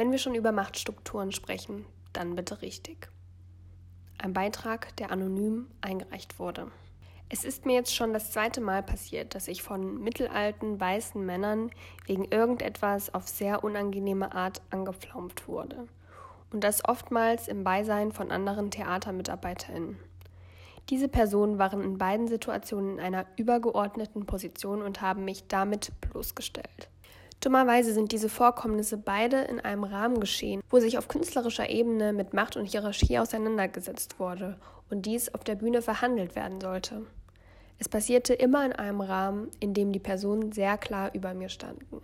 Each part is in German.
Wenn wir schon über Machtstrukturen sprechen, dann bitte richtig. Ein Beitrag, der anonym eingereicht wurde. Es ist mir jetzt schon das zweite Mal passiert, dass ich von mittelalten weißen Männern wegen irgendetwas auf sehr unangenehme Art angepflaumt wurde. Und das oftmals im Beisein von anderen TheatermitarbeiterInnen. Diese Personen waren in beiden Situationen in einer übergeordneten Position und haben mich damit bloßgestellt. Dummerweise sind diese Vorkommnisse beide in einem Rahmen geschehen, wo sich auf künstlerischer Ebene mit Macht und Hierarchie auseinandergesetzt wurde und dies auf der Bühne verhandelt werden sollte. Es passierte immer in einem Rahmen, in dem die Personen sehr klar über mir standen.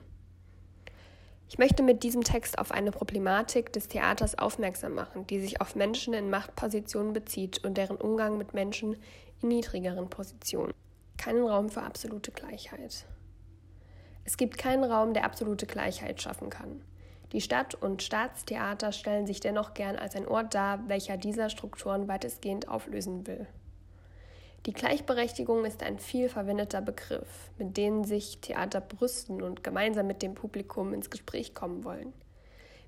Ich möchte mit diesem Text auf eine Problematik des Theaters aufmerksam machen, die sich auf Menschen in Machtpositionen bezieht und deren Umgang mit Menschen in niedrigeren Positionen. Keinen Raum für absolute Gleichheit. Es gibt keinen Raum, der absolute Gleichheit schaffen kann. Die Stadt- und Staatstheater stellen sich dennoch gern als ein Ort dar, welcher dieser Strukturen weitestgehend auflösen will. Die Gleichberechtigung ist ein viel verwendeter Begriff, mit dem sich Theater brüsten und gemeinsam mit dem Publikum ins Gespräch kommen wollen.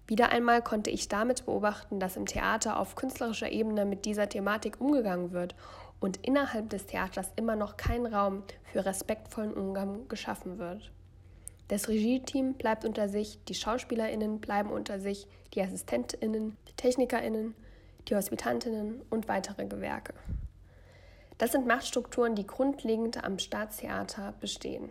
Wieder einmal konnte ich damit beobachten, dass im Theater auf künstlerischer Ebene mit dieser Thematik umgegangen wird und innerhalb des Theaters immer noch kein Raum für respektvollen Umgang geschaffen wird. Das Regie-Team bleibt unter sich, die SchauspielerInnen bleiben unter sich, die AssistentInnen, die TechnikerInnen, die Hospitantinnen und weitere Gewerke. Das sind Machtstrukturen, die grundlegend am Staatstheater bestehen.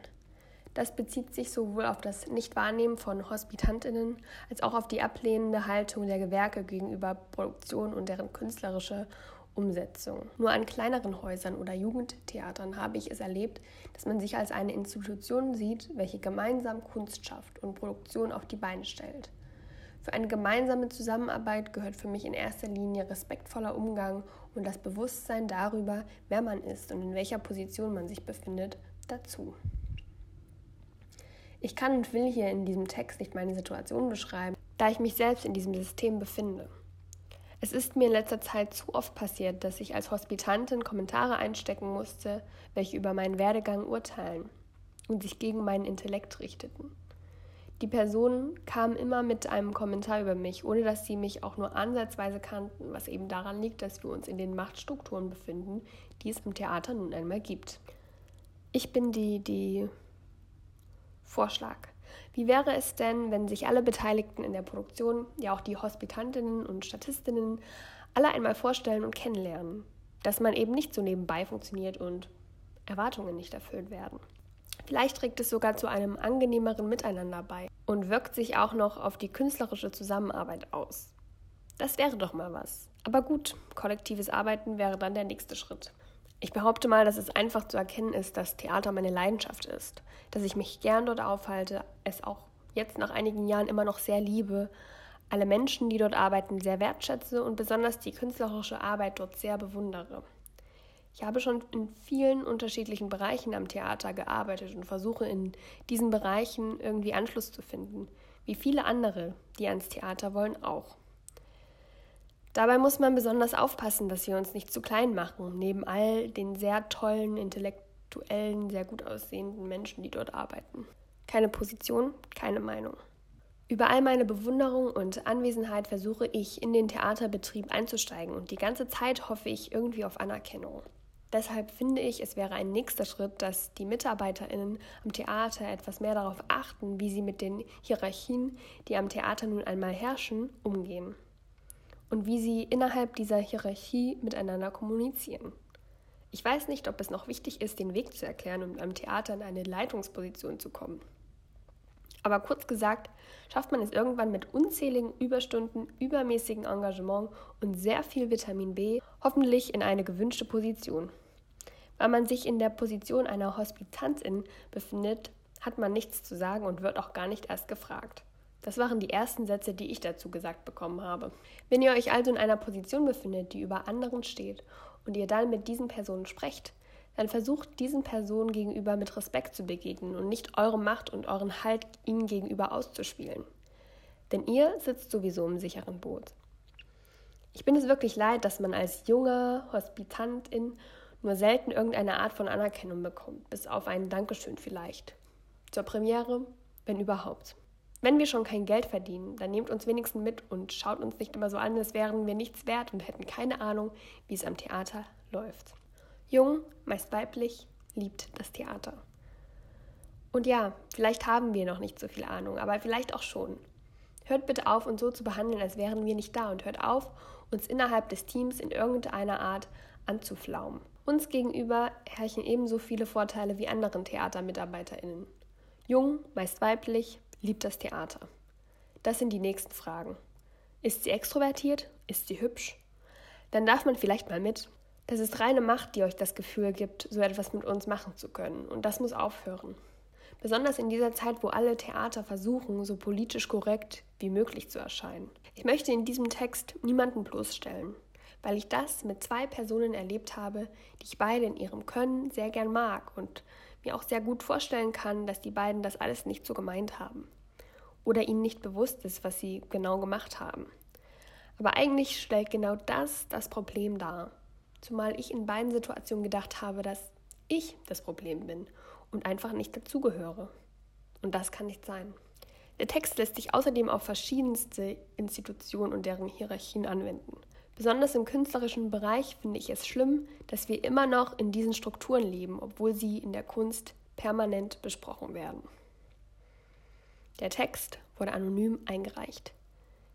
Das bezieht sich sowohl auf das Nichtwahrnehmen von Hospitantinnen als auch auf die ablehnende Haltung der Gewerke gegenüber Produktion und deren künstlerische Umsetzung. Nur an kleineren Häusern oder Jugendtheatern habe ich es erlebt, dass man sich als eine Institution sieht, welche gemeinsam Kunst schafft und Produktion auf die Beine stellt. Für eine gemeinsame Zusammenarbeit gehört für mich in erster Linie respektvoller Umgang und das Bewusstsein darüber, wer man ist und in welcher Position man sich befindet, dazu. Ich kann und will hier in diesem Text nicht meine Situation beschreiben, da ich mich selbst in diesem System befinde. Es ist mir in letzter Zeit zu oft passiert, dass ich als Hospitantin Kommentare einstecken musste, welche über meinen Werdegang urteilen und sich gegen meinen Intellekt richteten. Die Personen kamen immer mit einem Kommentar über mich, ohne dass sie mich auch nur ansatzweise kannten, was eben daran liegt, dass wir uns in den Machtstrukturen befinden, die es im Theater nun einmal gibt. Ich bin die, die Vorschlag. Wie wäre es denn, wenn sich alle Beteiligten in der Produktion, ja auch die Hospitantinnen und Statistinnen, alle einmal vorstellen und kennenlernen, dass man eben nicht so nebenbei funktioniert und Erwartungen nicht erfüllt werden. Vielleicht trägt es sogar zu einem angenehmeren Miteinander bei und wirkt sich auch noch auf die künstlerische Zusammenarbeit aus. Das wäre doch mal was. Aber gut, kollektives Arbeiten wäre dann der nächste Schritt. Ich behaupte mal, dass es einfach zu erkennen ist, dass Theater meine Leidenschaft ist, dass ich mich gern dort aufhalte, es auch jetzt nach einigen Jahren immer noch sehr liebe, alle Menschen, die dort arbeiten, sehr wertschätze und besonders die künstlerische Arbeit dort sehr bewundere. Ich habe schon in vielen unterschiedlichen Bereichen am Theater gearbeitet und versuche in diesen Bereichen irgendwie Anschluss zu finden, wie viele andere, die ans Theater wollen, auch. Dabei muss man besonders aufpassen, dass wir uns nicht zu klein machen, neben all den sehr tollen, intellektuellen, sehr gut aussehenden Menschen, die dort arbeiten. Keine Position, keine Meinung. Über all meine Bewunderung und Anwesenheit versuche ich, in den Theaterbetrieb einzusteigen und die ganze Zeit hoffe ich irgendwie auf Anerkennung. Deshalb finde ich, es wäre ein nächster Schritt, dass die MitarbeiterInnen am Theater etwas mehr darauf achten, wie sie mit den Hierarchien, die am Theater nun einmal herrschen, umgehen und wie sie innerhalb dieser Hierarchie miteinander kommunizieren. Ich weiß nicht, ob es noch wichtig ist, den Weg zu erklären, um am Theater in eine Leitungsposition zu kommen. Aber kurz gesagt, schafft man es irgendwann mit unzähligen Überstunden, übermäßigem Engagement und sehr viel Vitamin B hoffentlich in eine gewünschte Position. Weil man sich in der Position einer Hospitantin befindet, hat man nichts zu sagen und wird auch gar nicht erst gefragt. Das waren die ersten Sätze, die ich dazu gesagt bekommen habe. Wenn ihr euch also in einer Position befindet, die über anderen steht und ihr dann mit diesen Personen sprecht, dann versucht diesen Personen gegenüber mit Respekt zu begegnen und nicht eure Macht und euren Halt ihnen gegenüber auszuspielen. Denn ihr sitzt sowieso im sicheren Boot. Ich bin es wirklich leid, dass man als junger Hospitantin nur selten irgendeine Art von Anerkennung bekommt, bis auf ein Dankeschön vielleicht. Zur Premiere, wenn überhaupt. Wenn wir schon kein Geld verdienen, dann nehmt uns wenigstens mit und schaut uns nicht immer so an, als wären wir nichts wert und hätten keine Ahnung, wie es am Theater läuft. Jung, meist weiblich, liebt das Theater. Und ja, vielleicht haben wir noch nicht so viel Ahnung, aber vielleicht auch schon. Hört bitte auf, uns so zu behandeln, als wären wir nicht da und hört auf, uns innerhalb des Teams in irgendeiner Art anzuflaumen. Uns gegenüber herrschen ebenso viele Vorteile wie anderen TheatermitarbeiterInnen. Jung, meist weiblich, liebt das Theater. Das sind die nächsten Fragen. Ist sie extrovertiert? Ist sie hübsch? Dann darf man vielleicht mal mit. Das ist reine Macht, die euch das Gefühl gibt, so etwas mit uns machen zu können. Und das muss aufhören. Besonders in dieser Zeit, wo alle Theater versuchen, so politisch korrekt wie möglich zu erscheinen. Ich möchte in diesem Text niemanden bloßstellen, weil ich das mit zwei Personen erlebt habe, die ich beide in ihrem Können sehr gern mag und mir auch sehr gut vorstellen kann, dass die beiden das alles nicht so gemeint haben oder ihnen nicht bewusst ist, was sie genau gemacht haben. Aber eigentlich stellt genau das das Problem dar. Zumal ich in beiden Situationen gedacht habe, dass ich das Problem bin und einfach nicht dazugehöre. Und das kann nicht sein. Der Text lässt sich außerdem auf verschiedenste Institutionen und deren Hierarchien anwenden. Besonders im künstlerischen Bereich finde ich es schlimm, dass wir immer noch in diesen Strukturen leben, obwohl sie in der Kunst permanent besprochen werden. Der Text wurde anonym eingereicht.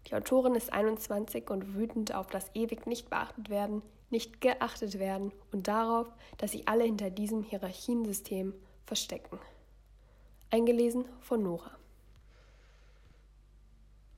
Die Autorin ist 21 und wütend auf das ewig nicht beachtet werden, nicht geachtet werden und darauf, dass sich alle hinter diesem Hierarchiensystem verstecken. Eingelesen von Nora.